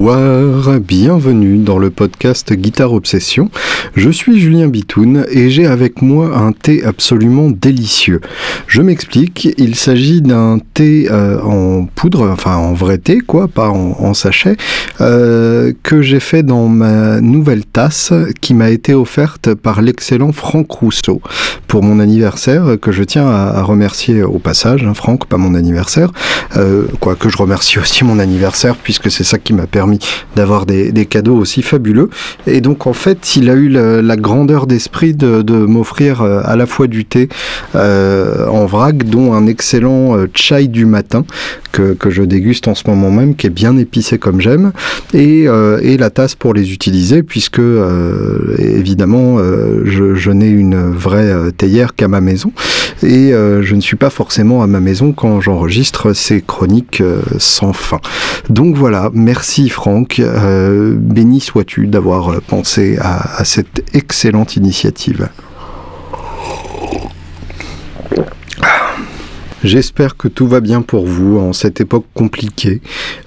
bonsoir, bienvenue dans le podcast Guitare Obsession. Je suis Julien Bitoun et j'ai avec moi un thé absolument délicieux. Je m'explique, il s'agit d'un thé euh, en poudre, enfin en vrai thé quoi, pas en, sachet, euh, que j'ai fait dans ma nouvelle tasse qui m'a été offerte par l'excellent Franck Rousseau pour mon anniversaire, que je tiens à, remercier au passage, hein, Franck, pas mon anniversaire, euh, quoi que je remercie aussi mon anniversaire puisque c'est ça qui m'a permis d'avoir des, cadeaux aussi fabuleux. Et donc en fait, il a eu la, grandeur d'esprit de, m'offrir euh, à la fois du thé euh, en vrac, dont un excellent euh, chai du matin que, je déguste en ce moment même, qui est bien épicé comme j'aime, et, la tasse pour les utiliser, puisque évidemment je, je n'ai une vraie théière qu'à ma maison, et je ne suis pas forcément à ma maison quand j'enregistre ces chroniques sans fin. Donc voilà, merci Franck, euh, béni sois-tu d'avoir pensé à cette excellente initiative. J'espère que tout va bien pour vous en cette époque compliquée.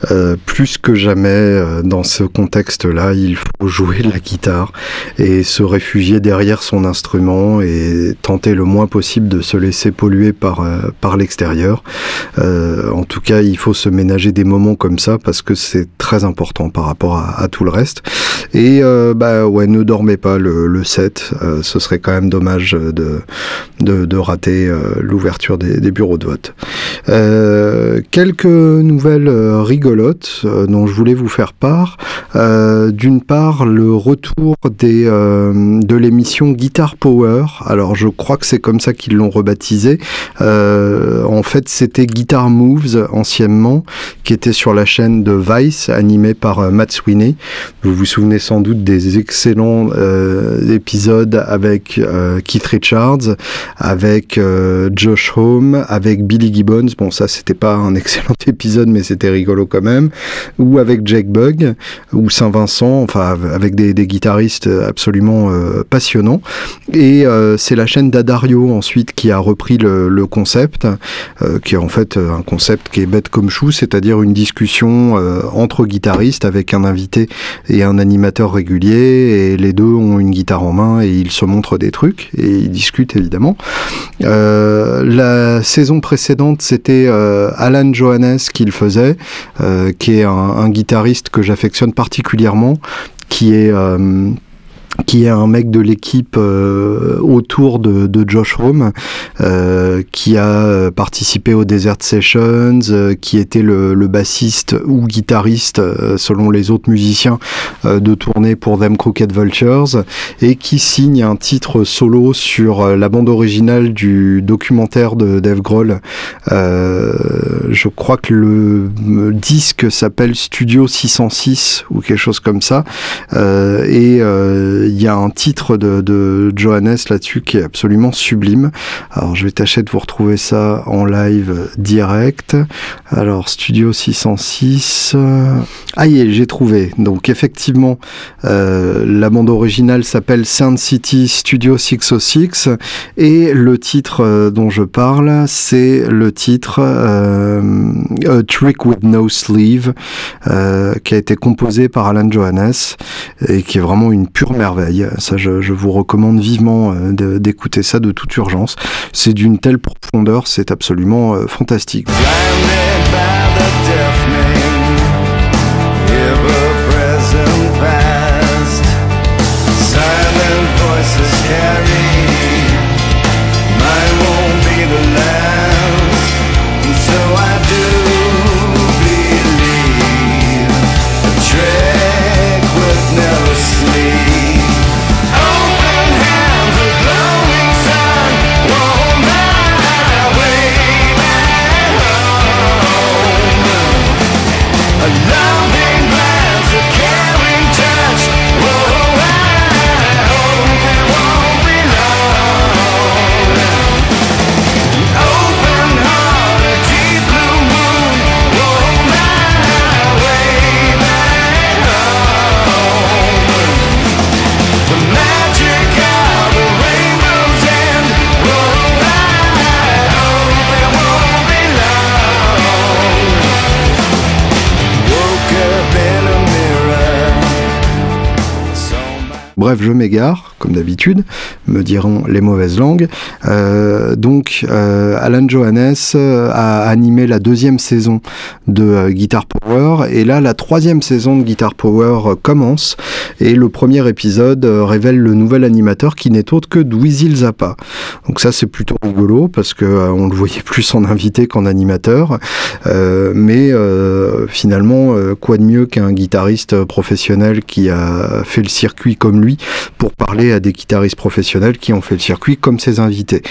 Euh, plus que jamais, euh, dans ce contexte-là, il faut jouer la guitare et se réfugier derrière son instrument et tenter le moins possible de se laisser polluer par, euh, par l'extérieur. en tout cas, il faut se ménager des moments comme ça parce que c'est très important par rapport à, tout le reste. Et bah ouais, ne dormez pas le, le 7. ce serait quand même dommage de, de, de rater l'ouverture des, des bureaux Euh, quelques nouvelles euh, rigolotes euh, dont je voulais vous faire part. D'une part, le retour de l'émission Guitar Power. Alors, je crois que c'est comme ça qu'ils l'ont rebaptisé. en fait, c'était Guitar Moves anciennement, qui était sur la chaîne de Vice, animé par Matt Sweeney. Vous vous souvenez sans doute des excellents épisodes avec Keith Richards, avec Josh Home, avec Billy Gibbons, bon ça c'était pas un excellent épisode mais c'était rigolo quand même, ou avec Jake Bug, ou Saint-Vincent, enfin avec des, guitaristes absolument euh, passionnants. Et euh, c'est la chaîne d'Adario ensuite qui a repris le, concept, euh, qui est en fait un concept qui est bête comme chou, c'est-à-dire une discussion entre guitaristes avec un invité et un animateur régulier, et les deux ont une guitare en main et ils se montrent des trucs et ils discutent évidemment. la saison précédente, c'était euh, Alan Johannes qui le faisait, euh, qui est un, guitariste que j'affectionne particulièrement, qui est euh, qui est un mec de l'équipe euh, autour de, de, Josh Home, euh, qui a participé aux Desert Sessions, euh, qui était le, le, bassiste ou guitariste, selon les autres musiciens, de tournée pour Them Crooked Vultures, et qui signe un titre solo sur la bande originale du documentaire de Dave Grohl. je crois que le disque s'appelle Studio 606 ou quelque chose comme ça, et il y a un titre de, Johannes là-dessus qui est absolument sublime. Alors je vais tâcher de vous retrouver ça en live direct. Alors Studio 606. Ah y j'ai trouvé. Donc effectivement, euh, la bande originale s'appelle Sound City Studio 606 et le titre euh, dont je parle, c'est le titre euh, A Trick with No Sleeve qui a été composé par Alan Johannes et qui est vraiment une pure merveille. Ça, je, vous recommande vivement euh, d'écouter ça de toute urgence. C'est d'une telle profondeur, c'est absolument euh, fantastique. Je m'égare, comme d'habitude, me diront les mauvaises langues. Euh, donc, euh, Alan Johannes a animé la deuxième saison de Guitar Power, et là, la troisième saison de Guitar Power commence, et le premier épisode révèle le nouvel animateur qui n'est autre que Dweezil Zappa. Donc ça, c'est plutôt rigolo, parce que on le voyait plus en invité qu'en animateur, mais finalement, quoi de mieux qu'un guitariste professionnel qui a fait le circuit comme lui pour parler à des guitaristes professionnels qui ont fait le circuit comme ses invités.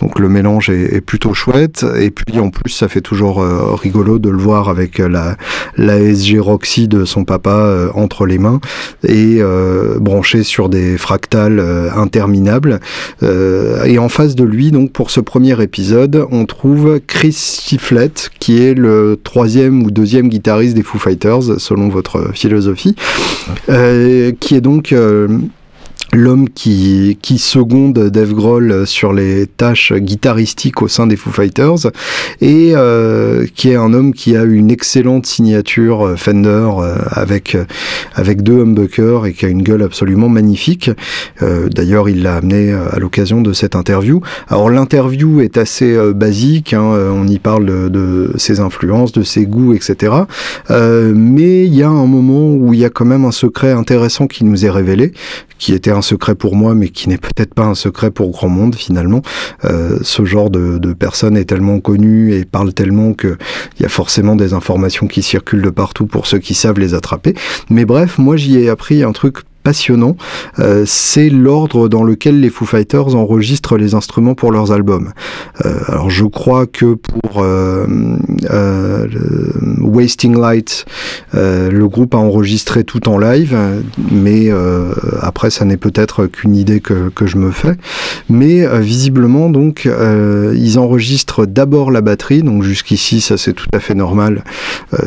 Donc le mélange est, plutôt chouette et puis en plus ça fait toujours euh, rigolo de le voir avec la, la SG Roxy de son papa euh, entre les mains et euh, branché sur des fractales interminables. et en face de lui, donc pour ce premier épisode, on trouve Chris Chiflett qui est le troisième ou deuxième guitariste des Foo Fighters selon votre philosophie, qui est donc l'homme qui, qui seconde Dave Grohl sur les tâches guitaristiques au sein des Foo Fighters et euh, qui est un homme qui a une excellente signature euh, Fender euh, avec avec deux humbuckers et qui a une gueule absolument magnifique. D'ailleurs, il l'a amené à l'occasion de cette interview. Alors l'interview est assez basique, hein, on y parle de, ses influences, de ses goûts, etc. mais il y a un moment où il y a quand même un secret intéressant qui nous est révélé, qui était secret pour moi, mais qui n'est peut-être pas un secret pour grand monde finalement. Euh, ce genre de, de personne est tellement connu et parle tellement qu'il y a forcément des informations qui circulent de partout pour ceux qui savent les attraper. Mais bref, moi j'y ai appris un truc passionnant, euh, c'est l'ordre dans lequel les Foo Fighters enregistrent les instruments pour leurs albums. Euh, alors je crois que pour euh, Wasting Light, le groupe a enregistré tout en live, mais après ça n'est peut-être qu'une idée que, que, je me fais. Mais visiblement donc ils enregistrent d'abord la batterie, donc jusqu'ici ça c'est tout à fait normal,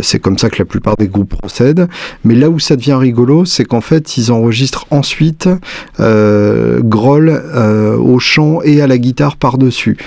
c'est comme ça que la plupart des groupes procèdent. Mais là où ça devient rigolo, c'est qu'en fait ils enregistrent enregistre ensuite euh, Groll euh, au chant et à la guitare par-dessus.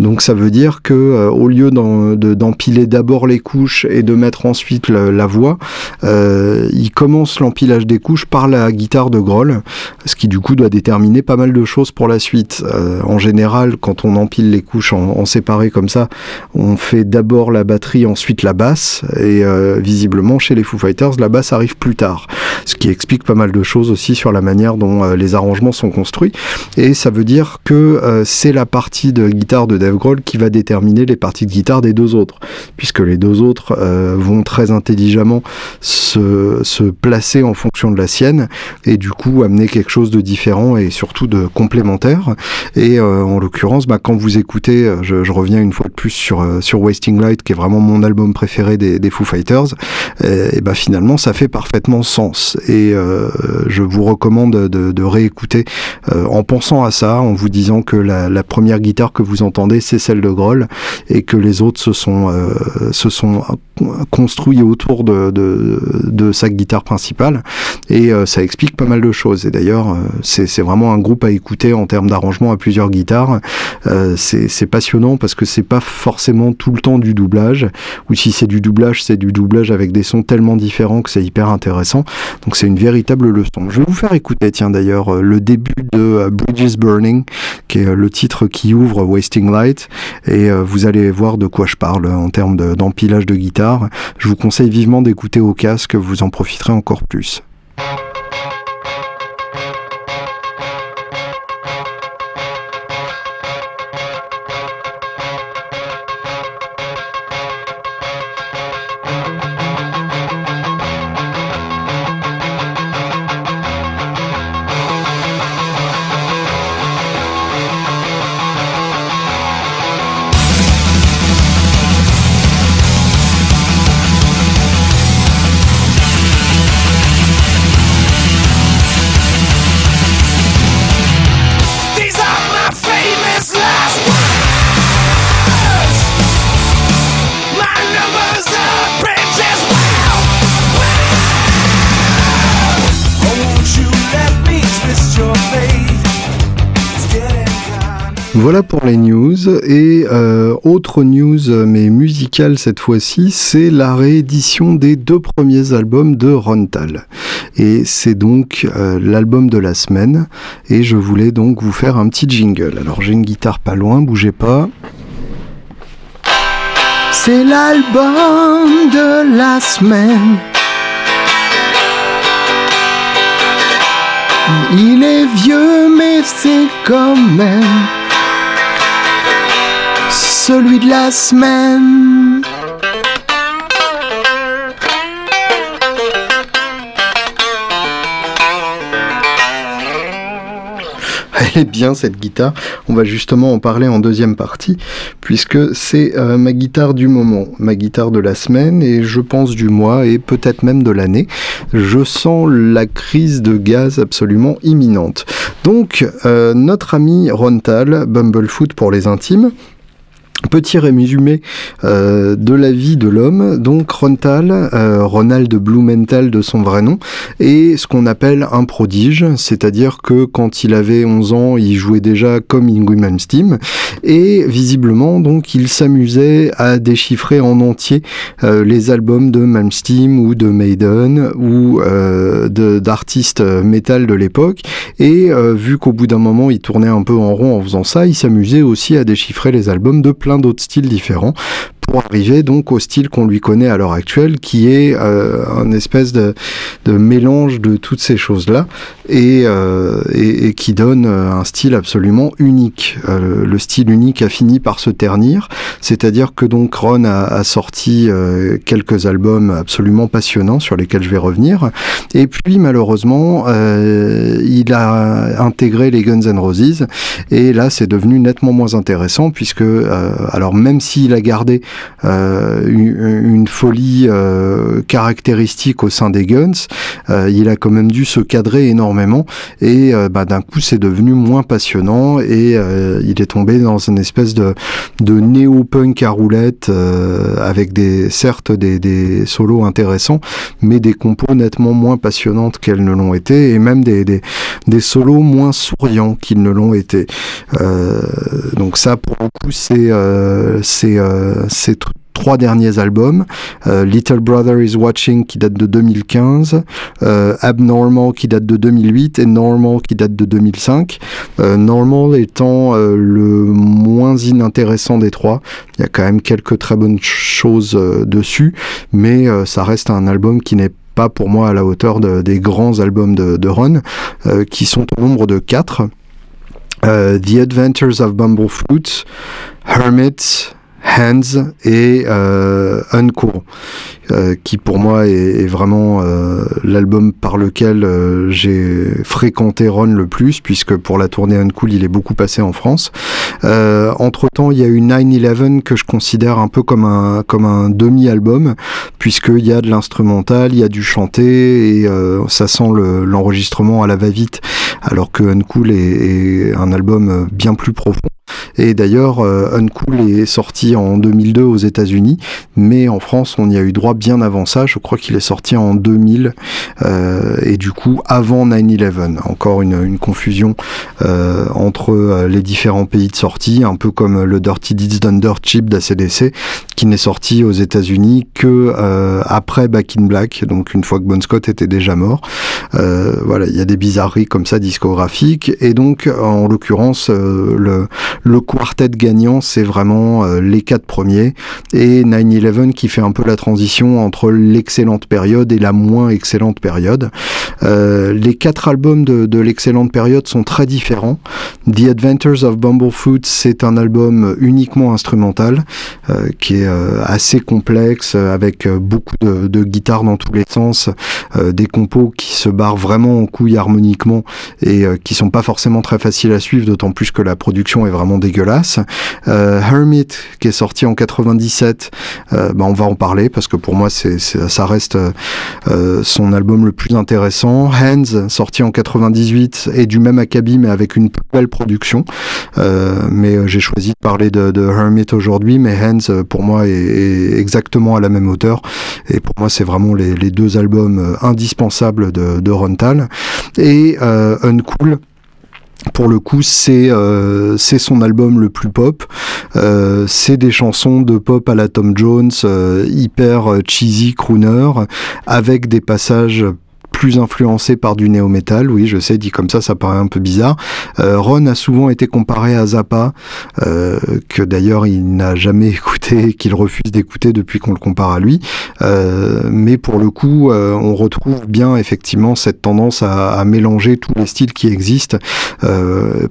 Donc ça veut dire que euh, au lieu d'empiler d'abord les couches et de mettre ensuite la, voix, il commence l'empilage des couches par la guitare de Groll, ce qui du coup doit déterminer pas mal de choses pour la suite. en général, quand on empile les couches en, en séparé comme ça, on fait d'abord la batterie, ensuite la basse, et visiblement chez les Foo Fighters, la basse arrive plus tard, ce qui explique pas mal de choses aussi sur la manière dont euh, les arrangements sont construits. Et ça veut dire que euh, c'est la partie de guitare de Dave Grohl qui va déterminer les parties de guitare des deux autres, puisque les deux autres euh, vont très intelligemment se, placer en fonction de la sienne et du coup amener quelque chose de différent et surtout de complémentaire. Et en l'occurrence, bah, quand vous écoutez, je, reviens une fois de plus sur, sur Wasting Light, qui est vraiment mon album préféré des, Foo Fighters, et, bah, finalement ça fait parfaitement sens. Et euh, je vous recommande de, réécouter euh, en pensant à ça, en vous disant que la, première guitare que vous entendez, c'est celle de Groll, et que les autres se sont, euh, construits autour de, de, sa guitare principale. Et euh, ça explique pas mal de choses. Et d'ailleurs, c'est vraiment un groupe à écouter en termes d'arrangement à plusieurs guitares. c'est passionnant parce que c'est pas forcément tout le temps du doublage, ou si c'est du doublage, c'est du doublage avec des sons tellement différents que c'est hyper intéressant. Donc c'est une véritable leçon. Je vais vous faire écouter, tiens d'ailleurs, euh, le début de euh, Bridges Burning, qui est euh, le titre qui ouvre Wasting Light, et vous allez voir de quoi je parle en termes d'empilage de, de guitare. Je vous conseille vivement d'écouter au casque, vous en profiterez encore plus. Voilà pour les news. Et euh, autre news, mais musicale cette fois-ci, c'est la réédition des deux premiers albums de Rontal. Et c'est donc euh, l'album de la semaine. Et je voulais donc vous faire un petit jingle. Alors j'ai une guitare pas loin, bougez pas. C'est l'album de la semaine. Il est vieux, mais c'est quand même celui de la semaine. Elle est bien cette guitare. On va justement en parler en deuxième partie, puisque c'est euh, ma guitare du moment, ma guitare de la semaine et je pense du mois et peut-être même de l'année. Je sens la crise de gaz absolument imminente. Donc, euh, notre ami Rontal, Bumblefoot pour les intimes, Petit résumé euh, de la vie de l'homme, donc Rontal, euh, Ronald Blumenthal de son vrai nom, est ce qu'on appelle un prodige, c'est-à-dire que quand il avait 11 ans, il jouait déjà comme Ingrid Malmsteen, et visiblement donc il s'amusait à déchiffrer en entier euh, les albums de Malmsteen ou de Maiden ou d'artistes métal de l'époque, et vu qu'au bout d'un moment il tournait un peu en rond en faisant ça, il s'amusait aussi à déchiffrer les albums de plein d'autres styles différents pour arriver donc au style qu'on lui connaît à l'heure actuelle, qui est euh, un espèce de, de, mélange de toutes ces choses-là et, euh, et, et, qui donne euh, un style absolument unique. Euh, le style unique a fini par se ternir, c'est-à-dire que donc Ron a, a sorti euh, quelques albums absolument passionnants sur lesquels je vais revenir, et puis malheureusement il a intégré les Guns N' Roses. Et là c'est devenu nettement moins intéressant puisque alors même s'il a gardé une, une, folie euh, caractéristique au sein des Guns. Euh, il a quand même dû se cadrer énormément et bah, d'un coup c'est devenu moins passionnant et il est tombé dans une espèce de, de néo-punk à roulette avec des certes des, des, solos intéressants mais des compos nettement moins passionnantes qu'elles ne l'ont été et même des, des, des solos moins souriants qu'ils ne l'ont été. Euh, donc ça pour le coup c'est euh, c'est ces trois derniers albums, euh, Little Brother is Watching qui date de 2015, euh, Abnormal qui date de 2008 et Normal qui date de 2005. Euh, Normal étant le moins inintéressant des trois. Il y a quand même quelques très bonnes choses dessus, mais ça reste un album qui n'est pas pour moi à la hauteur de, des grands albums de, Ron, qui sont au nombre de quatre. The Adventures of Bumblefoot, Hermit, Hands et euh, Uncool, euh, qui pour moi est, vraiment euh, l'album par lequel euh, j'ai fréquenté Ron le plus, puisque pour la tournée Uncool, il est beaucoup passé en France. Euh, entre temps, il y a eu 9-11 que je considère un peu comme un, comme un demi-album, puisqu'il y a de l'instrumental, il y a du chanté, et ça sent l'enregistrement le, à la va-vite, alors que Uncool est, est un album bien plus profond. Et d'ailleurs, Uncool est sorti en 2002 aux États-Unis, mais en France, on y a eu droit bien avant ça. Je crois qu'il est sorti en 2000, euh, et du coup, avant 9-11. Encore une, confusion euh, entre euh, les différents pays de sortie, un peu comme le Dirty Deeds Dirt Cheap d'ACDC, qui n'est sorti aux États-Unis que après Back in Black, donc une fois que Bon Scott était déjà mort. Voilà, il y a des bizarreries comme ça discographiques, et donc, en l'occurrence, le le quartet gagnant, c'est vraiment les quatre premiers. Et 9-11 qui fait un peu la transition entre l'excellente période et la moins excellente période. Euh, les quatre albums de, l'excellente période sont très différents. The Adventures of Bumblefoot, c'est un album uniquement instrumental, euh, qui est euh, assez complexe, avec beaucoup de, guitares dans tous les sens, des compos qui se barrent vraiment en couilles harmoniquement et qui sont pas forcément très faciles à suivre, d'autant plus que la production est vraiment dégueulasse. Hermit, qui est sorti en 97, euh, bah on va en parler parce que pour moi, c'est, ça reste euh, son album le plus intéressant. Hands, sorti en 98, est du même acabit mais avec une belle production. Euh, mais j'ai choisi de parler de, Hermit aujourd'hui, mais Hands, pour moi, est, exactement à la même hauteur. Et pour moi, c'est vraiment les, les deux albums indispensables de, de Rontal. Et Uncool pour le coup, c'est euh, c'est son album le plus pop. Euh, c'est des chansons de pop à la Tom Jones, euh, hyper cheesy crooner, avec des passages plus influencé par du néo-metal. Oui, je sais, dit comme ça, ça paraît un peu bizarre. Euh, Ron a souvent été comparé à Zappa, euh, que d'ailleurs il n'a jamais écouté, qu'il refuse d'écouter depuis qu'on le compare à lui. Euh, mais pour le coup, on retrouve bien effectivement cette tendance à, à mélanger tous les styles qui existent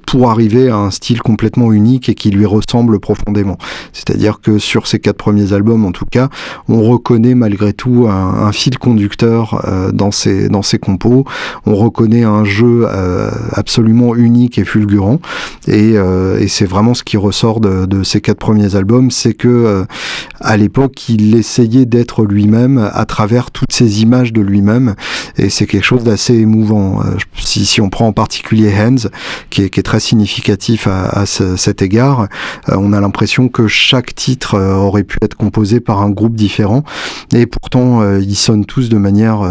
pour arriver à un style complètement unique et qui lui ressemble profondément. C'est-à-dire que sur ces quatre premiers albums, en tout cas, on reconnaît malgré tout un, un fil conducteur dans ces dans ses compos. On reconnaît un jeu euh, absolument unique et fulgurant. Euh, et, c'est vraiment ce qui ressort de, de, ces quatre premiers albums, c'est que euh, à l'époque, il essayait d'être lui-même à travers toutes ces images de lui-même. Et c'est quelque chose d'assez émouvant. Si, on prend en particulier Hands, qui est, très significatif à, à cet égard, on a l'impression que chaque titre aurait pu être composé par un groupe différent. Et pourtant, ils sonnent tous de manière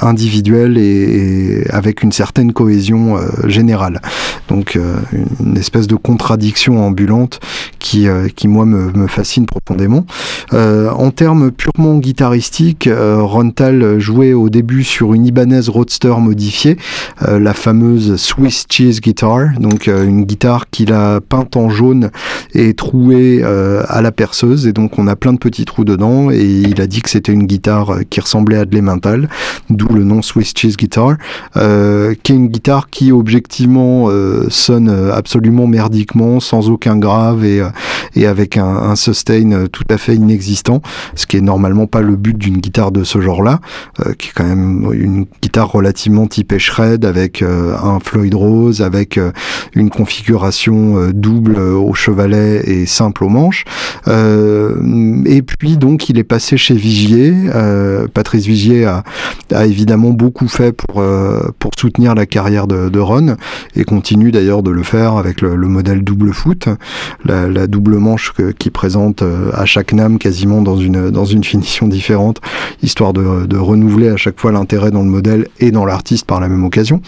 individuelle individuel et, avec une certaine cohésion euh, générale. Donc euh, une espèce de contradiction ambulante qui, euh, qui moi me, me fascine profondément. en termes purement guitaristiques, Rontal jouait au début sur une Ibanez Roadster modifiée, la fameuse Swiss Cheese Guitar, donc une guitare qu'il a peinte en jaune et trouée à la perceuse, et donc on a plein de petits trous dedans, et il a dit que c'était une guitare qui ressemblait à de l'emmental, d'où le nom Swiss Cheese Guitar, euh, qui est une guitare qui objectivement euh, sonne absolument merdiquement, sans aucun grave et, euh, et avec un, sustain tout à fait inexistant, ce qui est normalement pas le but d'une guitare de ce genre-là, qui est quand même une guitare relativement typée shred avec un Floyd Rose, avec une configuration double au chevalet et simple au manche. et puis donc il est passé chez Vigier. Patrice Vigier a évidemment beaucoup fait pour, euh, pour soutenir la carrière de, Ron et continue d'ailleurs de le faire avec le, modèle double foot, la, double manche qui présente euh, à chaque NAM quasiment dans une, dans une finition différente, histoire de, renouveler à chaque fois l'intérêt dans le modèle et dans l'artiste par la même occasion.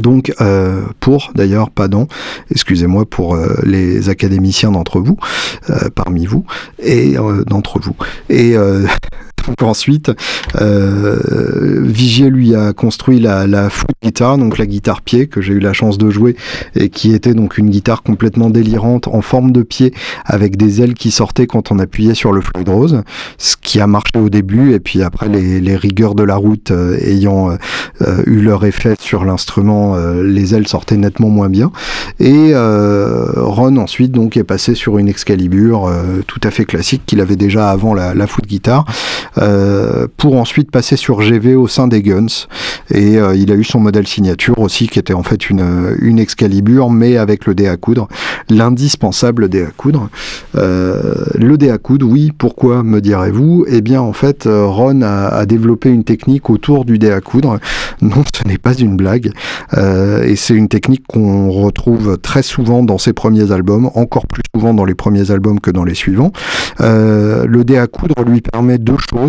Donc, euh, pour d'ailleurs, pas dans, excusez-moi pour les académiciens d'entre vous, parmi vous, et d'entre vous. Et donc ensuite, Vigier lui a construit la, la foot guitare, donc la guitare pied que j'ai eu la chance de jouer et qui était donc une guitare complètement délirante en forme de pied avec des ailes qui sortaient quand on appuyait sur le Floyd Rose, ce qui a marché au début et puis après les, les rigueurs de la route ayant eu leur effet sur l'instrument euh, les ailes sortaient nettement moins bien. Et euh, Ron ensuite donc est passé sur une Excalibur euh, tout à fait classique qu'il avait déjà avant la, la foot guitare, pour ensuite passer sur GV au sein des Guns. Et il a eu son modèle signature aussi qui était en fait une, Excalibur mais avec le dé à coudre, l'indispensable dé à coudre. le dé à coudre, oui, pourquoi me direz-vous? Eh bien en fait Ron a, développé une technique autour du dé à coudre. Non, ce n'est pas une blague. Euh, et c'est une technique qu'on retrouve très souvent dans ses premiers albums, encore plus souvent dans les premiers albums que dans les suivants. Euh, le dé à coudre lui permet deux choses.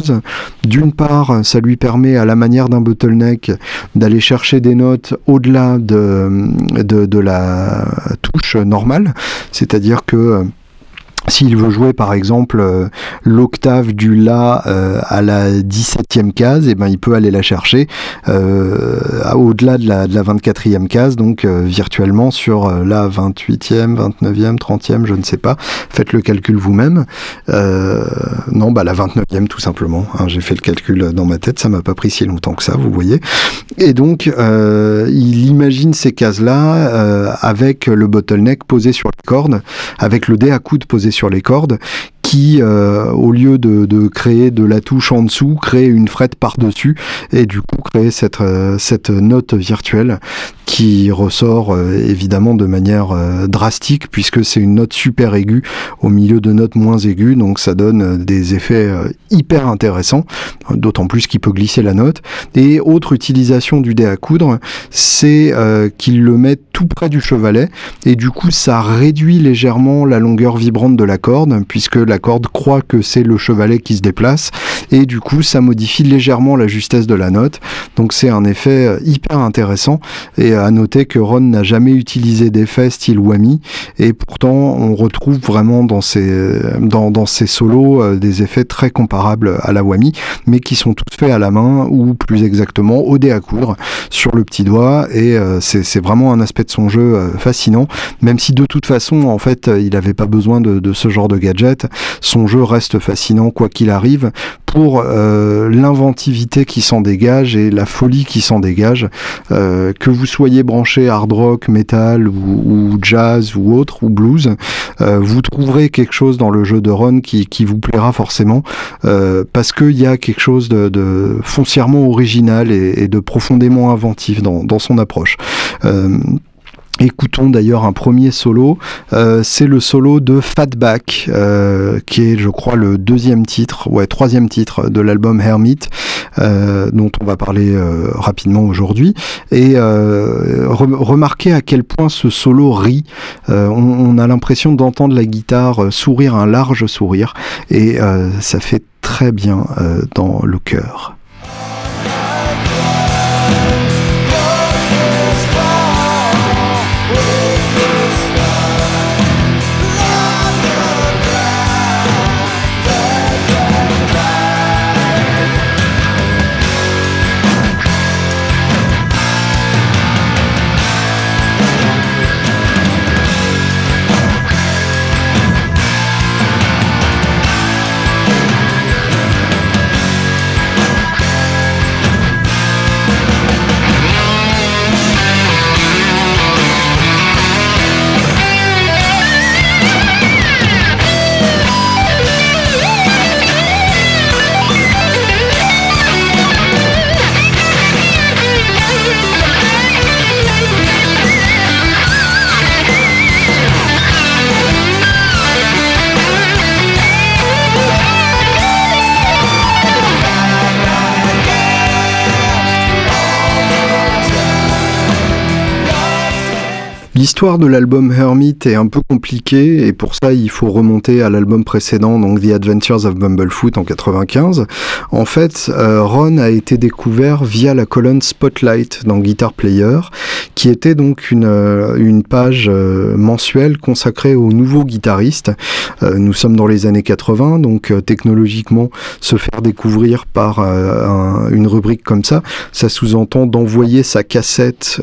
D'une part, ça lui permet, à la manière d'un bottleneck, d'aller chercher des notes au-delà de, la touche normale. C'est-à-dire que s'il veut jouer par exemple euh, l'octave du La euh, à la 17e case, et eh ben il peut aller la chercher euh, au-delà de la, de la 24e case, donc virtuellement sur la 28e, 29e, 30e, je ne sais pas. Faites le calcul vous-même. non, bah la 29e tout simplement. Hein, J'ai fait le calcul dans ma tête, ça m'a pas pris si longtemps que ça, vous voyez. Et donc il imagine ces cases-là avec le bottleneck posé sur les cordes, avec le dé à coude posé sur les cordes qui, euh, au lieu de, de, créer de la touche en dessous, crée une frette par-dessus et du coup crée cette, euh, cette note virtuelle qui ressort euh, évidemment de manière drastique puisque c'est une note super aiguë au milieu de notes moins aiguës, donc ça donne des effets hyper intéressants, d'autant plus qu'il peut glisser la note. Et autre utilisation du dé à coudre, c'est qu'il le met tout près du chevalet et du coup ça réduit légèrement la longueur vibrante de la corde puisque la corde croit que c'est le chevalet qui se déplace. Et du coup ça modifie légèrement la justesse de la note. Donc c'est un effet euh, hyper intéressant. Et à noter que Ron n'a jamais utilisé d'effet style whammy. Et pourtant on retrouve vraiment dans ses, dans, dans ses solos euh, des effets très comparables à la whammy mais qui sont tous faits à la main ou plus exactement au dé à coudre sur le petit doigt. Et euh, c'est vraiment un aspect de son jeu fascinant. Même si de toute façon en fait il n'avait pas besoin de, ce genre de gadget son jeu reste fascinant quoi qu'il arrive pour l'inventivité qui s'en dégage et la folie qui s'en dégage euh, que vous soyez branché hard rock, metal ou, jazz ou autre ou blues, euh, vous trouverez quelque chose dans le jeu de Ron qui, vous plaira forcément euh, parce qu'il y a quelque chose de, foncièrement original et, de profondément inventif dans, dans son approche. Écoutons d'ailleurs un premier solo, euh, c'est le solo de Fatback, euh, qui est je crois le deuxième titre, ouais troisième titre de l'album Hermit, euh, dont on va parler rapidement aujourd'hui. Et remarquez à quel point ce solo rit, on, a l'impression d'entendre la guitare sourire un large sourire, et ça fait très bien dans le cœur. L'histoire de l'album Hermit est un peu compliquée et pour ça il faut remonter à l'album précédent, donc The Adventures of Bumblefoot en 95. En fait, euh, Ron a été découvert via la colonne Spotlight dans Guitar Player, qui était donc une, euh, page euh, mensuelle consacrée aux nouveaux guitaristes. nous sommes dans les années 80, donc technologiquement se faire découvrir par une rubrique comme ça, ça sous-entend d'envoyer sa cassette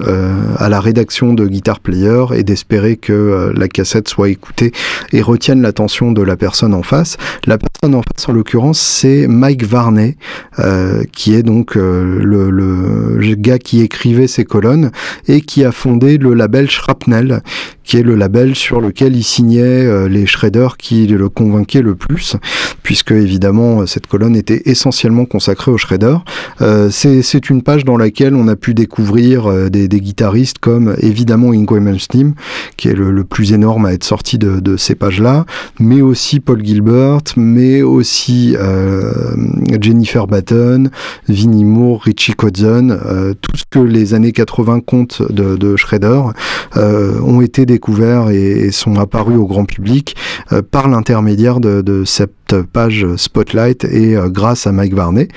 à la rédaction de Guitar Player et d'espérer que euh, la cassette soit écoutée et retienne l'attention de la personne en face. La personne en face, en l'occurrence, c'est Mike Varney, euh, qui est donc euh, le, gars qui écrivait ces colonnes et qui a fondé le label Shrapnel, qui est le label sur lequel il signait les shredders qui le convainquaient le plus, puisque évidemment cette colonne était essentiellement consacrée aux shredders. C'est une page dans laquelle on a pu découvrir des, guitaristes comme évidemment Ingo Qui est le, plus énorme à être sorti de, de ces pages-là, mais aussi Paul Gilbert, mais aussi euh, Jennifer Batten, Vinnie Moore, Richie Kotzen, tout ce que les années 80 comptent de, de shredder ont été découverts et, sont apparus au grand public euh, par l'intermédiaire de, cette page Spotlight et euh, grâce à Mike Varney.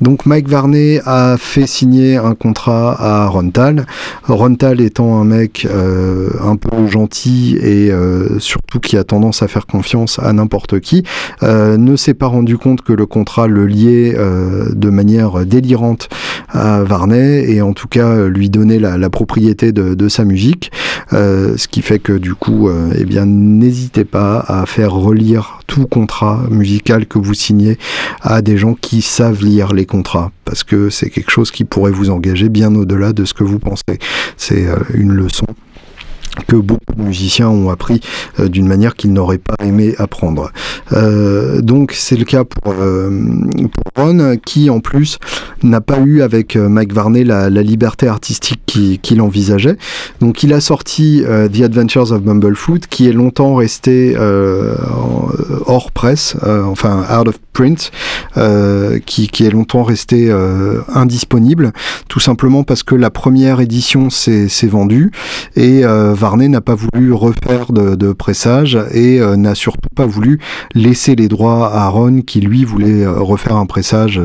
Donc Mike Varney a fait signer un contrat à Rontal. Rontal étant un mec euh, un peu gentil et surtout qui a tendance à faire confiance à n'importe qui, ne s'est pas rendu compte que le contrat le liait de manière délirante à Varney et en tout cas lui donnait la, propriété de, de, sa musique, ce qui fait que du coup, euh, eh bien, n'hésitez pas à faire relire tout contrat musical que vous signez à des gens qui savent lire les contrats, parce que c'est quelque chose qui pourrait vous engager bien au-delà de ce que vous pensez. C'est euh, une leçon que beaucoup de musiciens ont appris euh, d'une manière qu'ils n'auraient pas aimé apprendre. Euh, donc c'est le cas pour, euh, pour, Ron, qui en plus n'a pas eu avec Mike Varney la, la liberté artistique qu'il envisageait. Donc il a sorti The Adventures of Bumblefoot, qui est longtemps resté hors presse, enfin out of print, qui, qui est longtemps resté indisponible, tout simplement parce que la première édition s'est vendue et Varney n'a pas voulu refaire de, pressage et n'a surtout pas voulu laisser les droits à Ron qui lui voulait refaire un pressage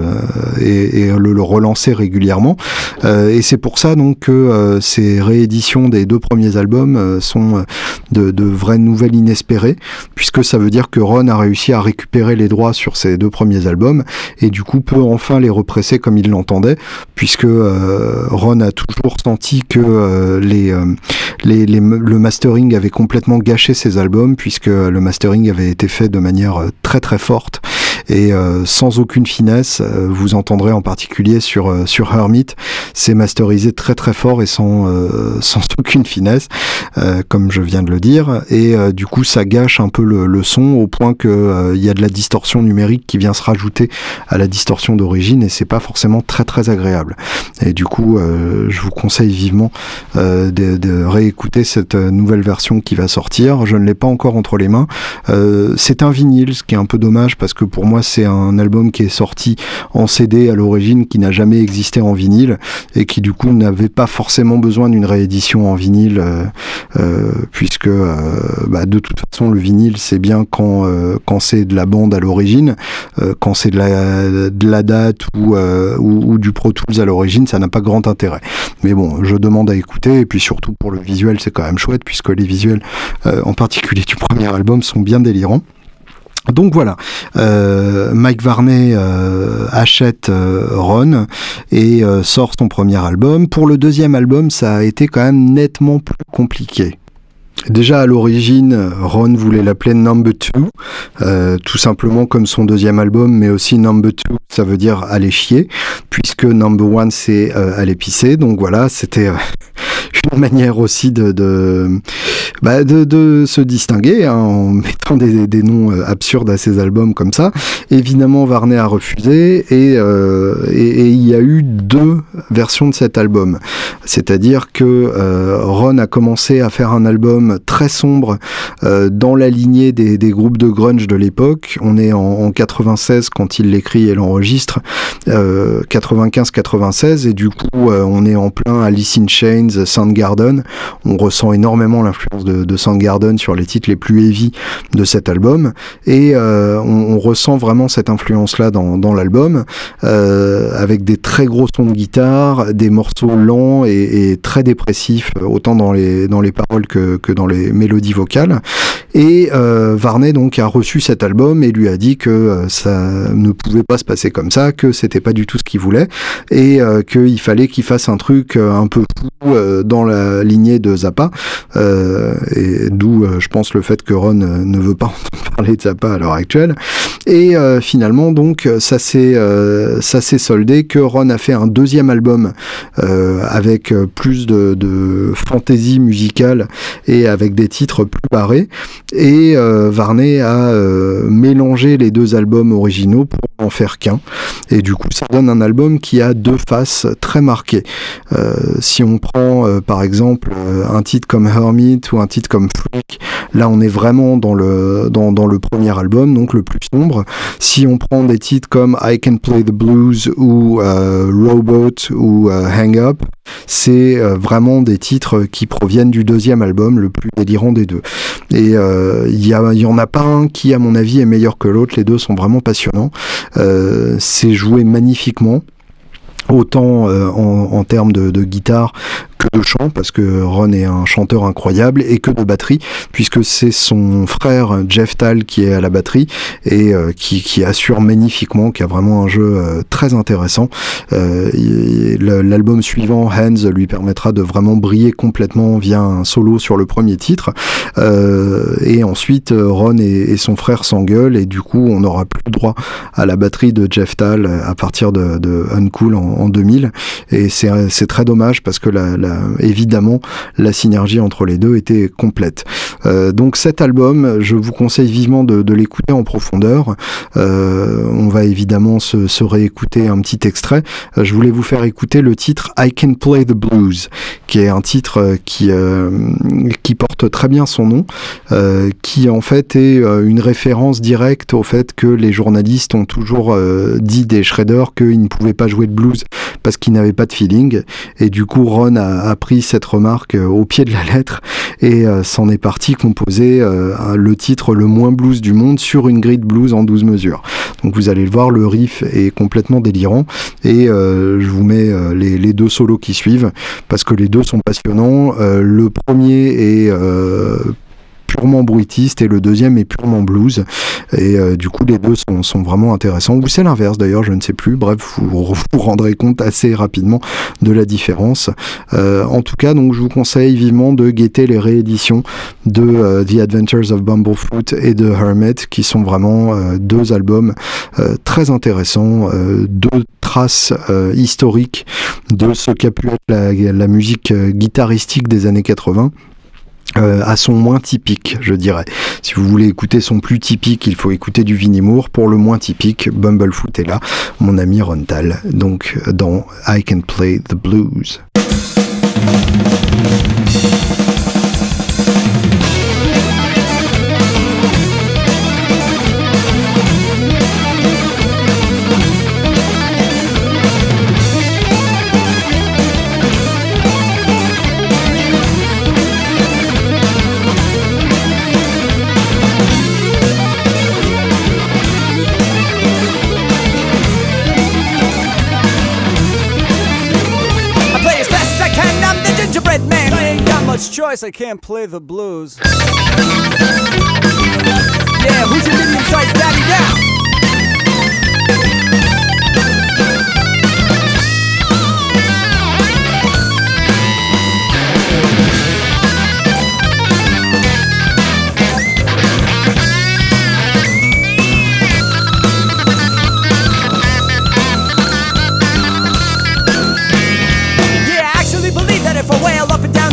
et, le, relancer régulièrement. et c'est pour ça donc que ces rééditions des deux premiers albums sont de, vraies nouvelles inespérées, puisque ça veut dire que Ron a réussi à récupérer les droits sur ses deux premiers albums et du coup peut enfin les represser comme il l'entendait, puisque euh, Ron a toujours senti que euh, euh, les, les, le mastering avait complètement gâché ses albums, puisque le mastering avait été fait de manière très très forte et sans aucune finesse. vous entendrez en particulier sur, sur Hermit, c'est masterisé très très fort et sans, sans aucune finesse, comme je viens de le dire, et du coup ça gâche un peu le, le son au point que il y a de la distorsion numérique qui vient se rajouter à la distorsion d'origine et c'est pas forcément très très agréable. Et du coup, euh, je vous conseille vivement euh, de, de, réécouter cette euh, nouvelle version qui va sortir. Je ne l'ai pas encore entre les mains. Euh, c'est un vinyle, ce qui est un peu dommage parce que pour moi c'est un album qui est sorti en CD à l'origine, qui n'a jamais existé en vinyle et qui du coup n'avait pas forcément besoin d'une réédition en vinyle euh, puisque bah, de toute façon le vinyle c'est bien quand c'est de la bande à l'origine, quand c'est de la, date ou, ou, du Pro Tools à l'origine, ça n'a pas grand intérêt. Mais bon, je demande à écouter, et puis surtout pour le visuel, c'est quand même chouette, puisque les visuels, euh, en particulier du premier album, sont bien délirants. Donc voilà, euh, Mike Varney euh, achète Ron et sort son premier album. Pour le deuxième album, ça a été quand même nettement plus compliqué. Déjà à l'origine, Ron voulait l'appeler Number Two, euh, tout simplement comme son deuxième album, mais aussi Number Two, ça veut dire aller chier, puisque Number One c'est euh, aller pisser. Donc voilà, c'était une manière aussi de de, bah, de, de se distinguer hein, en mettant des, des, noms euh, absurdes à ses albums comme ça. Évidemment, Varney a refusé et, euh, et, et, il y a eu deux versions de cet album. C'est-à-dire que euh, Ron a commencé à faire un album très sombre euh, dans la lignée des, groupes de grunge de l'époque. On est en, en 96 quand il l'écrit et l'enregistre, 95-96 et du coup on est en plein Alice in Chains, Soundgarden. On ressent énormément l'influence de, de Soundgarden sur les titres les plus heavy de cet album. Et euh, on, ressent vraiment cette influence-là dans, l'album, euh, avec des très gros sons de guitare, des morceaux lents et, et, très dépressifs, autant dans les, dans les paroles que, que dans les mélodies vocales. Et euh, Varney donc a reçu cet album et lui a dit que euh, ça ne pouvait pas se passer comme ça, que c'était pas du tout ce qu'il voulait et euh, qu'il fallait qu'il fasse un truc un peu fou dans la lignée de Zappa. et d'où je pense le fait que Ron ne veut pas parler de Zappa à l'heure actuelle. Et finalement donc ça s'est ça s'est soldé que Ron a fait un deuxième album avec plus de, de fantaisie musicale et avec des titres plus barrés et euh, Varney a euh, mélangé les deux albums originaux pour en faire qu'un. Et du coup ça donne un album qui a deux faces très marquées. Euh, si on prend euh, par exemple euh, un titre comme Hermit ou un titre comme Freak là on est vraiment dans le dans, dans le premier album donc le plus sombre. Si on prend des titres comme I Can Play the Blues ou Robot ou Hang Up c'est vraiment des titres qui proviennent du deuxième album le plus délirant des deux. Et il y, a, y en a pas un qui à mon avis est meilleur que l'autre. Les deux sont vraiment passionnants. Euh, c'est joué magnifiquement. Autant euh, en, termes de, guitare que de chant, parce que Ron est un chanteur incroyable, et que de batterie, puisque c'est son frère Jeff Tal qui est à la batterie, et euh, qui, qui, assure magnifiquement, qui a vraiment un jeu euh, très intéressant. Euh, L'album suivant, Hands, lui permettra de vraiment briller complètement via un solo sur le premier titre, et ensuite Ron et, son frère s'engueulent, et du coup on n'aura plus droit à la batterie de Jeff Tal à partir de, Uncool en, en 2000, et c'est très dommage parce que la, la, évidemment la synergie entre les deux était complète. Euh, donc cet album, je vous conseille vivement de, l'écouter en profondeur. Euh, on va évidemment se, se, réécouter un petit extrait. Euh, je voulais vous faire écouter le titre I Can Play the Blues, qui est un titre qui, qui porte très bien son nom, qui en fait est une référence directe au fait que les journalistes ont toujours dit des shredders qu'ils ne pouvaient pas jouer de blues parce qu'ils n'avaient pas de feeling. Et du coup, Ron a, a pris cette remarque au pied de la lettre et s'en est parti composer le titre le moins blues du monde sur une grille de blues en 12 mesures. Donc vous allez le voir, le riff est complètement délirant et euh, je vous mets euh, les, les, deux solos qui suivent parce que les deux sont passionnants. Euh, le premier est purement bruitiste et le deuxième est purement blues. Et euh, du coup, les deux sont, sont vraiment intéressants. Ou c'est l'inverse d'ailleurs, je ne sais plus. Bref, vous vous rendrez compte assez rapidement de la différence. Euh, en tout cas, donc je vous conseille vivement de guetter les rééditions de euh, The Adventures of Bumblefoot et de Hermit, qui sont vraiment deux albums très intéressants, deux traces historiques de ce qu'a pu être la, la musique guitaristique des années 80. Euh, à son moins typique, je dirais. Si vous voulez écouter son plus typique, il faut écouter du Vinnie Moore. Pour le moins typique, Bumblefoot est là, mon ami Rontal. Donc, dans I Can Play the Blues. Choice, I can't play the blues. Yeah, who's your medium sized daddy now?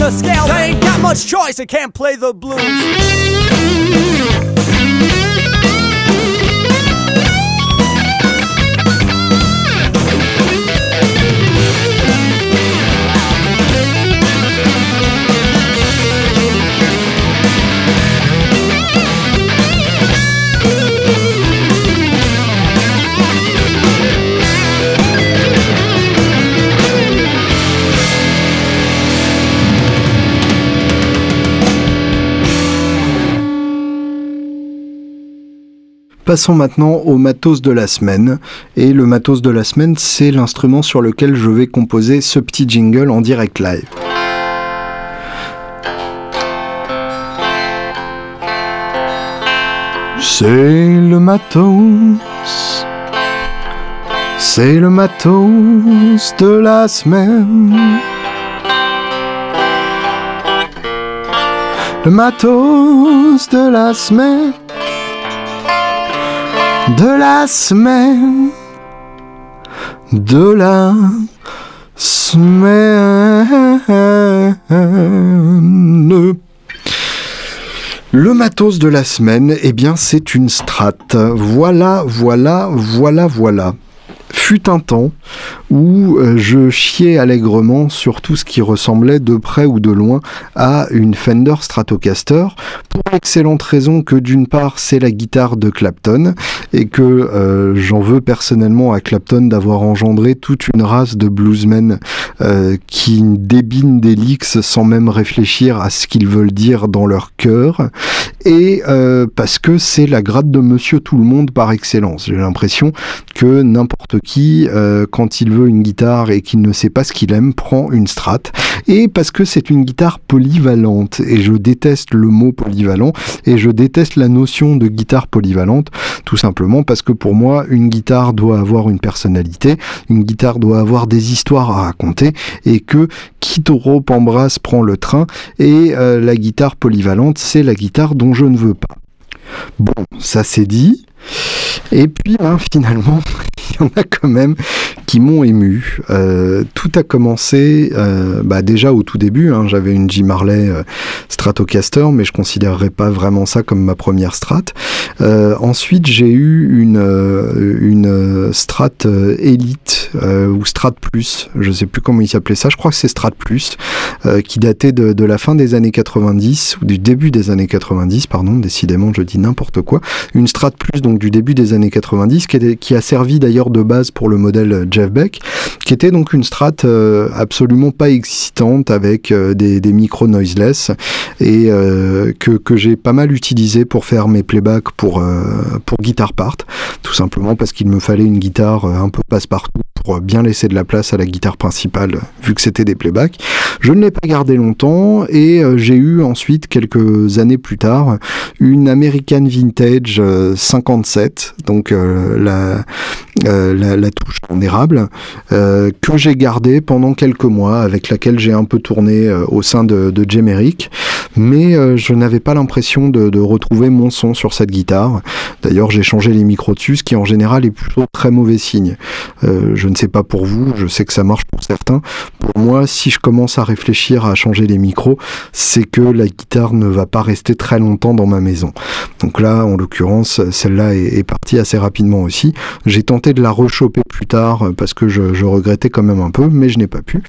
the scale. Much choice, I can't play the blues. Passons maintenant au matos de la semaine. Et le matos de la semaine, c'est l'instrument sur lequel je vais composer ce petit jingle en direct live. C'est le matos. C'est le matos de la semaine. Le matos de la semaine de la semaine, de la semaine. Le matos de la semaine, eh bien, c'est une strat. Voilà, voilà, voilà, voilà fut un temps où euh, je chiais allègrement sur tout ce qui ressemblait de près ou de loin à une Fender Stratocaster, pour l'excellente raison que d'une part c'est la guitare de Clapton, et que euh, j'en veux personnellement à Clapton d'avoir engendré toute une race de bluesmen euh, qui débinent des licks sans même réfléchir à ce qu'ils veulent dire dans leur cœur, et parce que c'est la grade de Monsieur Tout le Monde par excellence. J'ai l'impression que n'importe qui, quand il veut une guitare et qu'il ne sait pas ce qu'il aime, prend une strat. Et parce que c'est une guitare polyvalente, et je déteste le mot polyvalent, et je déteste la notion de guitare polyvalente, tout simplement parce que pour moi, une guitare doit avoir une personnalité, une guitare doit avoir des histoires à raconter, et que Kitoro embrasse prend le train, et euh, la guitare polyvalente, c'est la guitare dont je ne veux pas. Bon, ça c'est dit. Et puis hein, finalement, il y en a quand même qui m'ont ému. Euh, tout a commencé euh, bah déjà au tout début. Hein, J'avais une Jim Marley euh, Stratocaster, mais je considérerais pas vraiment ça comme ma première strat. ensuite, j'ai eu une strat Elite ou strat plus, je sais plus comment il s'appelait ça. Je crois que c'est strat plus, qui datait de, de la fin des années 90 ou du début des années 90, pardon. Décidément, je dis n'importe quoi. Une strat plus du début des années 90 qui, a servi d'ailleurs de base pour le modèle Jeff Beck, qui était donc une strat euh, absolument pas excitante avec euh, des, des micros noiseless et euh, que, que j'ai pas mal utilisé pour faire mes playbacks pour, pour Guitar Part, tout simplement parce qu'il me fallait une guitare un peu passe-partout pour bien laisser de la place à la guitare principale, vu que c'était des playbacks. Je ne l'ai pas gardé longtemps et j'ai eu ensuite, quelques années plus tard, une American Vintage 57, donc la, la, la, touche en érable, que j'ai gardé pendant quelques mois, avec laquelle j'ai un peu tourné au sein de, de Gemeric, mais je n'avais pas l'impression de, de, retrouver mon son sur cette guitare. D'ailleurs, j'ai changé les micros dessus, ce qui en général est plutôt très mauvais signe. je ne sais pas pour vous, je sais que ça marche pour certains. Pour moi, si je commence à réfléchir à changer les micros, c'est que la guitare ne va pas rester très longtemps dans ma maison. Donc là, en l'occurrence, celle-là est, partie assez rapidement aussi. J'ai tenté de la rechoper plus tard parce que je, regrettais quand même un peu, mais je n'ai pas pu.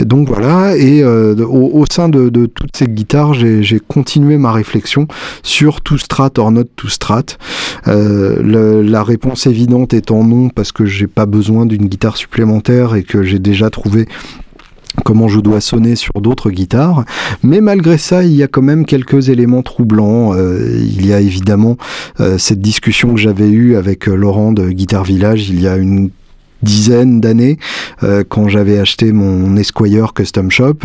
donc voilà, et euh, au, sein de, toutes ces guitares, j'ai continué ma réflexion sur tout strat or not to strat. Euh, la réponse évidente étant non parce que j'ai pas besoin d'une guitare supplémentaire et que j'ai déjà trouvé comment je dois sonner sur d'autres guitares. Mais malgré ça, il y a quand même quelques éléments troublants. Euh, il y a évidemment euh, cette discussion que j'avais eue avec euh, Laurent de Guitar Village il y a une dizaine d'années euh, quand j'avais acheté mon Esquire Custom Shop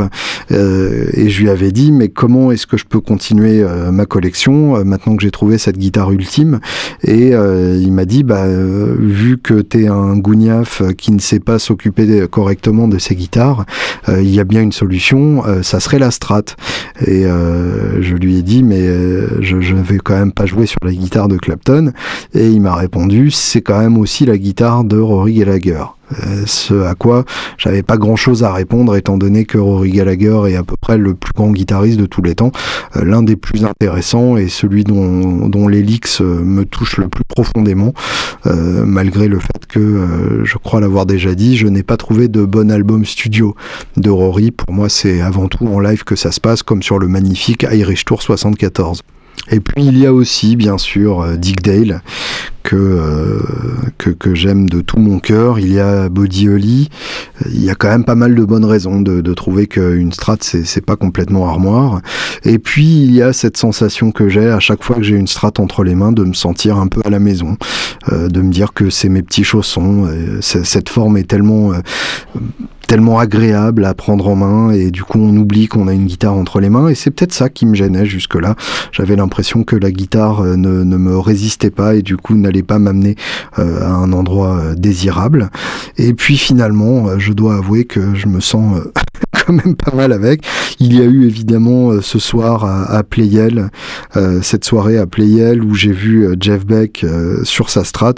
euh, et je lui avais dit mais comment est-ce que je peux continuer euh, ma collection maintenant que j'ai trouvé cette guitare ultime? Et il m'a dit bah vu que t'es un gougnaf qui ne sait pas s'occuper correctement de ses guitares il y a bien une solution ça serait la Strat. Et je lui ai dit mais je, je ne vais quand même pas jouer sur la guitare de Clapton. Et il m'a répondu c'est quand même aussi la guitare de Rory Gallagher euh, ce à quoi j'avais pas grand chose à répondre étant donné que Rory Gallagher est à peu près le plus grand guitariste de tous les temps, euh, l'un des plus intéressants et celui dont, dont l'élix euh, me touche le plus profondément, malgré le fait que, je crois l'avoir déjà dit, je n'ai pas trouvé de bon album studio de Rory. Pour moi, c'est avant tout en live que ça se passe, comme sur le magnifique Irish Tour 74. Et puis il y a aussi bien sûr Dick Dale que, euh, que, que j'aime de tout mon cœur. Il y a Body Holly. Il y a quand même pas mal de bonnes raisons de, de trouver qu'une strat c'est, pas complètement armoire. Et puis il y a cette sensation que j'ai à chaque fois que j'ai une strat entre les mains de me sentir un peu à la maison, euh, de me dire que c'est mes petits chaussons. cette forme est tellement tellement agréable à prendre en main et du coup on oublie qu'on a une guitare entre les mains et c'est peut-être ça qui me gênait jusque là j'avais l'impression que la guitare euh, ne, ne, me résistait pas et du coup pas m'amener euh, à un endroit euh, désirable. Et puis finalement je dois avouer que je me sens même pas mal avec il y a eu évidemment ce soir à, Playel cette soirée à Playel où j'ai vu Jeff Beck sur sa strat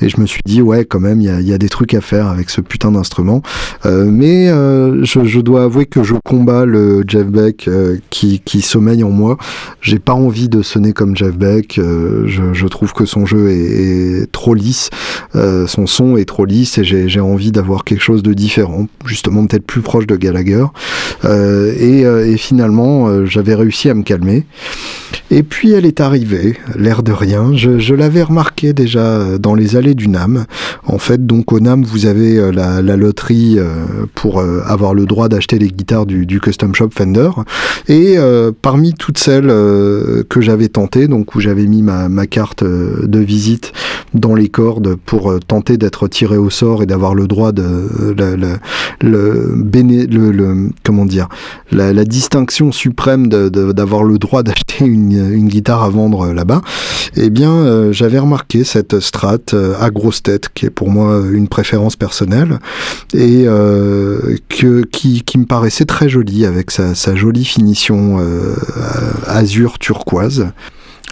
et je me suis dit ouais quand même il y a, des trucs à faire avec ce putain d'instrument mais euh, je, dois avouer que je combats le Jeff Beck euh, qui, sommeille en moi. J'ai pas envie de sonner comme Jeff Beck. Euh, je, trouve que son jeu est, est trop lisse, son son est trop lisse et j'ai envie d'avoir quelque chose de différent, justement peut-être plus proche de Gallagher. Et, et, finalement, j'avais réussi à me calmer. Et puis elle est arrivée, l'air de rien. Je, je l'avais remarqué déjà dans les allées du NAM. En fait, donc au NAM, vous avez la, la loterie pour euh, avoir le droit d'acheter les guitares du, du, Custom Shop Fender. Et euh, parmi toutes celles euh, que j'avais tentées, donc où j'avais mis ma, ma, carte de visite dans les cordes pour tenter d'être tiré au sort et d'avoir le droit de le, le, le, le, comment dire la, la distinction suprême d'avoir le droit d'acheter une, une, guitare à vendre là-bas, eh bien j'avais remarqué cette Strat à grosse tête qui est pour moi une préférence personnelle et euh, qui, me paraissait très jolie avec sa, jolie finition euh, azur turquoise.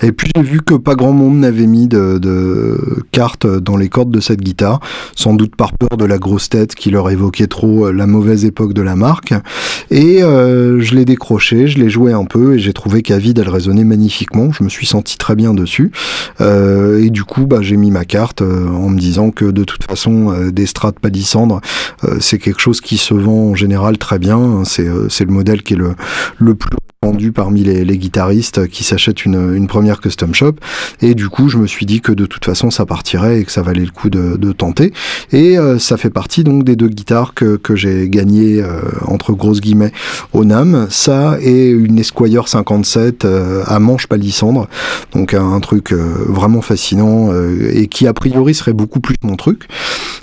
Et puis j'ai vu que pas grand monde n'avait mis de, cartes dans les cordes de cette guitare, sans doute par peur de la grosse tête qui leur évoquait trop la mauvaise époque de la marque. Et euh, je l'ai décroché, je l'ai joué un peu et j'ai trouvé qu'à vide elle résonnait magnifiquement. Je me suis senti très bien dessus. Euh, et du coup, bah, j'ai mis ma carte euh, en me disant que de toute façon, euh, des strates palissandres, euh, c'est quelque chose qui se vend en général très bien. C'est le modèle qui est le, le plus vendu parmi les, guitaristes qui s'achètent une, première custom shop. Et du coup, je me suis dit que de toute façon, ça partirait et que ça valait le coup de, tenter. Et euh, ça fait partie donc des deux guitares que, que j'ai gagné euh, entre grosses guillemets au NAM. Ça et une Esquire 57 euh, à manche palissandre. Donc un, truc vraiment fascinant et qui a priori serait beaucoup plus mon truc.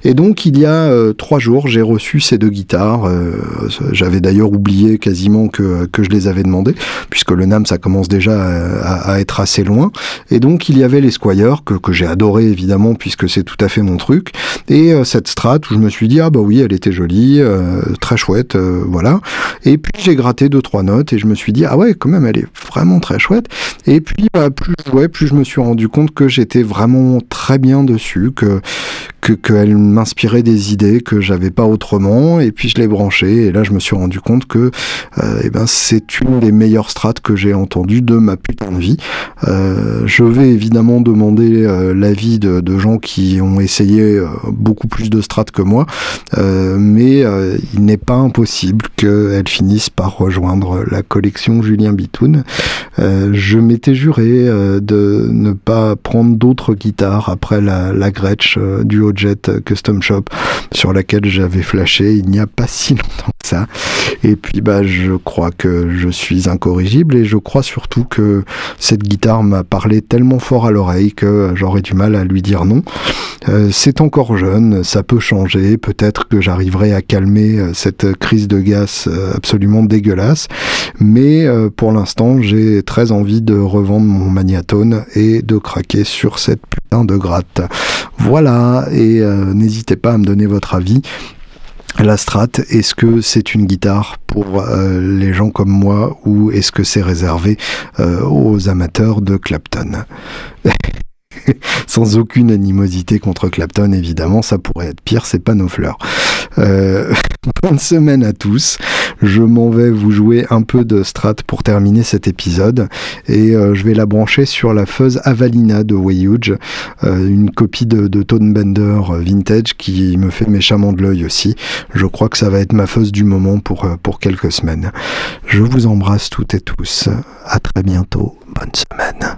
Et donc il y a trois jours, j'ai reçu ces deux guitares. J'avais d'ailleurs oublié quasiment que, que je les avais demandé puisque le NAM, ça commence déjà à, à, être assez loin. Et donc, il y avait les Squire, que, que j'ai adoré évidemment, puisque c'est tout à fait mon truc. Et euh, cette strat, où je me suis dit, ah bah oui, elle était jolie, euh, très chouette, euh, voilà. Et puis, j'ai gratté deux, trois notes, et je me suis dit, ah ouais, quand même, elle est vraiment très chouette. Et puis, bah, plus je jouais, plus je me suis rendu compte que j'étais vraiment très bien dessus, que qu'elle m'inspirait des idées que j'avais pas autrement et puis je l'ai branché et là je me suis rendu compte que eh ben c'est une des meilleures strates que j'ai entendues de ma putain de vie euh, je vais évidemment demander euh, l'avis de, de, gens qui ont essayé euh, beaucoup plus de strates que moi mais il n'est pas impossible qu'elle finisse par rejoindre la collection Julien Bitoun je m'étais juré de ne pas prendre d'autres guitares après la, la Gretsch du Jet Custom Shop sur laquelle j'avais flashé il n'y a pas si longtemps que ça. Et puis bah je crois que je suis incorrigible et je crois surtout que cette guitare m'a parlé tellement fort à l'oreille que j'aurais du mal à lui dire non. Euh, c'est encore jeune, ça peut changer, peut-être que j'arriverai à calmer euh, cette crise de gaz euh, absolument dégueulasse, mais pour l'instant j'ai très envie de revendre mon magnatone et de craquer sur cette putain de gratte. Voilà, et n'hésitez pas à me donner votre avis. La Strat, est-ce que c'est une guitare pour euh, les gens comme moi ou est-ce que c'est réservé euh, aux amateurs de Clapton? Sans aucune animosité contre Clapton, évidemment, ça pourrait être pire, c'est pas nos fleurs. Euh, bonne semaine à tous. Je m'en vais vous jouer un peu de strat pour terminer cet épisode et euh, je vais la brancher sur la fuzz Avalina de Wayuge, euh, une copie de, de Tone Bender vintage qui me fait méchamment de l'œil aussi. Je crois que ça va être ma fuzz du moment pour, euh, pour quelques semaines. Je vous embrasse toutes et tous. À très bientôt. Bonne semaine.